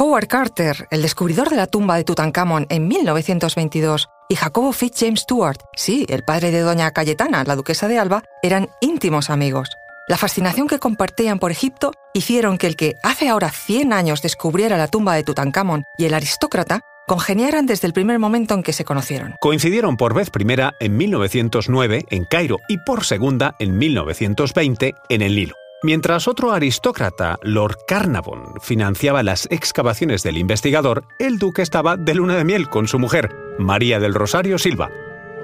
Howard Carter, el descubridor de la tumba de Tutankamón en 1922, y Jacobo Fitz Stewart, sí, el padre de doña Cayetana, la duquesa de Alba, eran íntimos amigos. La fascinación que compartían por Egipto hicieron que el que hace ahora 100 años descubriera la tumba de Tutankamón y el aristócrata congeniaran desde el primer momento en que se conocieron. Coincidieron por vez primera en 1909 en Cairo y por segunda en 1920 en el Nilo. Mientras otro aristócrata, Lord Carnarvon, financiaba las excavaciones del investigador, el duque estaba de luna de miel con su mujer, María del Rosario Silva.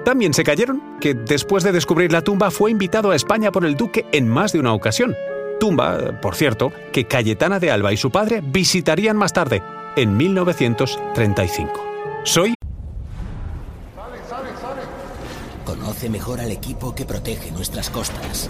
También se cayeron que después de descubrir la tumba fue invitado a España por el duque en más de una ocasión. Tumba, por cierto, que Cayetana de Alba y su padre visitarían más tarde, en 1935. Soy... Conoce mejor al equipo que protege nuestras costas.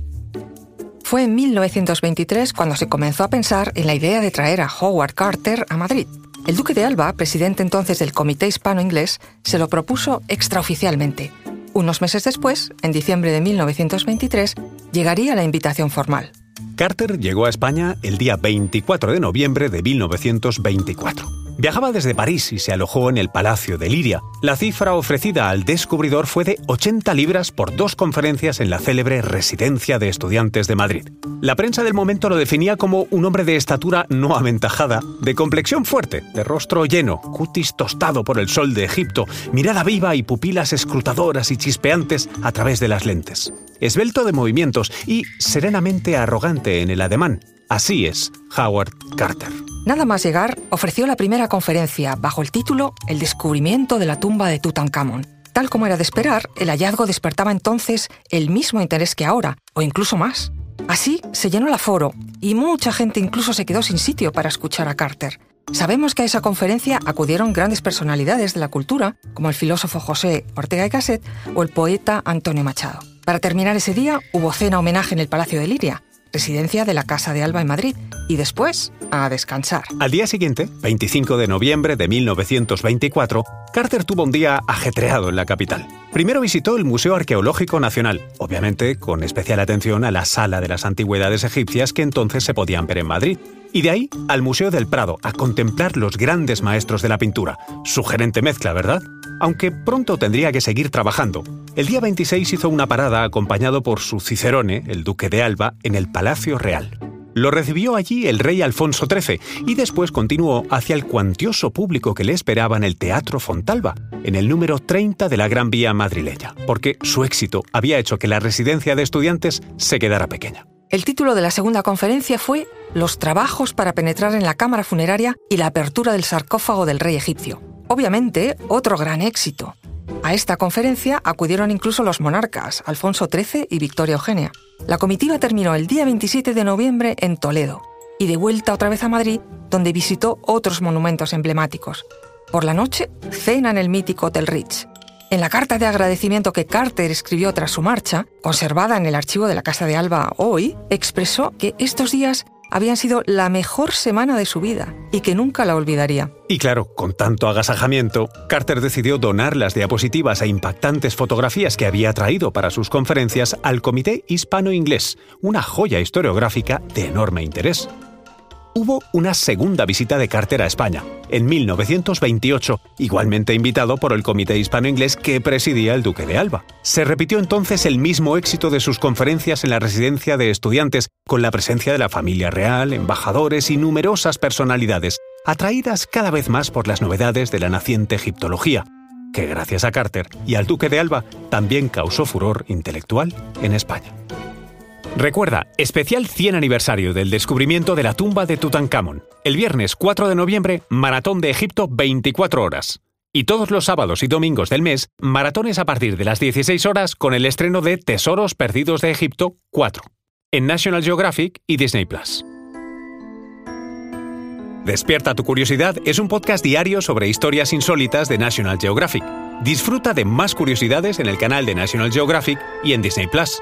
Fue en 1923 cuando se comenzó a pensar en la idea de traer a Howard Carter a Madrid. El duque de Alba, presidente entonces del Comité Hispano-Inglés, se lo propuso extraoficialmente. Unos meses después, en diciembre de 1923, llegaría la invitación formal. Carter llegó a España el día 24 de noviembre de 1924. Viajaba desde París y se alojó en el Palacio de Liria. La cifra ofrecida al descubridor fue de 80 libras por dos conferencias en la célebre Residencia de Estudiantes de Madrid. La prensa del momento lo definía como un hombre de estatura no aventajada, de complexión fuerte, de rostro lleno, cutis tostado por el sol de Egipto, mirada viva y pupilas escrutadoras y chispeantes a través de las lentes. Esbelto de movimientos y serenamente arrogante en el ademán. Así es Howard Carter. Nada más llegar, ofreció la primera conferencia bajo el título El descubrimiento de la tumba de Tutankamón. Tal como era de esperar, el hallazgo despertaba entonces el mismo interés que ahora, o incluso más. Así se llenó el aforo y mucha gente incluso se quedó sin sitio para escuchar a Carter. Sabemos que a esa conferencia acudieron grandes personalidades de la cultura, como el filósofo José Ortega y Gasset o el poeta Antonio Machado. Para terminar ese día hubo cena homenaje en el Palacio de Liria, residencia de la Casa de Alba en Madrid, y después a descansar. Al día siguiente, 25 de noviembre de 1924, Carter tuvo un día ajetreado en la capital. Primero visitó el Museo Arqueológico Nacional, obviamente con especial atención a la Sala de las Antigüedades Egipcias que entonces se podían ver en Madrid. Y de ahí al Museo del Prado, a contemplar los grandes maestros de la pintura. Sugerente mezcla, ¿verdad? Aunque pronto tendría que seguir trabajando. El día 26 hizo una parada acompañado por su Cicerone, el duque de Alba, en el Palacio Real. Lo recibió allí el rey Alfonso XIII y después continuó hacia el cuantioso público que le esperaba en el Teatro Fontalba, en el número 30 de la Gran Vía madrileña, porque su éxito había hecho que la residencia de estudiantes se quedara pequeña. El título de la segunda conferencia fue Los trabajos para penetrar en la cámara funeraria y la apertura del sarcófago del rey egipcio. Obviamente, otro gran éxito. A esta conferencia acudieron incluso los monarcas, Alfonso XIII y Victoria Eugenia. La comitiva terminó el día 27 de noviembre en Toledo y de vuelta otra vez a Madrid, donde visitó otros monumentos emblemáticos. Por la noche, cena en el mítico Hotel Ritz. En la carta de agradecimiento que Carter escribió tras su marcha, conservada en el archivo de la Casa de Alba hoy, expresó que estos días habían sido la mejor semana de su vida y que nunca la olvidaría. Y claro, con tanto agasajamiento, Carter decidió donar las diapositivas e impactantes fotografías que había traído para sus conferencias al Comité Hispano-Inglés, una joya historiográfica de enorme interés hubo una segunda visita de Carter a España, en 1928, igualmente invitado por el Comité Hispano-Inglés que presidía el Duque de Alba. Se repitió entonces el mismo éxito de sus conferencias en la residencia de estudiantes, con la presencia de la familia real, embajadores y numerosas personalidades, atraídas cada vez más por las novedades de la naciente egiptología, que gracias a Carter y al Duque de Alba también causó furor intelectual en España. Recuerda, especial 100 aniversario del descubrimiento de la tumba de Tutankamón. El viernes 4 de noviembre, Maratón de Egipto 24 horas. Y todos los sábados y domingos del mes, maratones a partir de las 16 horas con el estreno de Tesoros Perdidos de Egipto 4, en National Geographic y Disney Plus. Despierta tu curiosidad es un podcast diario sobre historias insólitas de National Geographic. Disfruta de más curiosidades en el canal de National Geographic y en Disney Plus.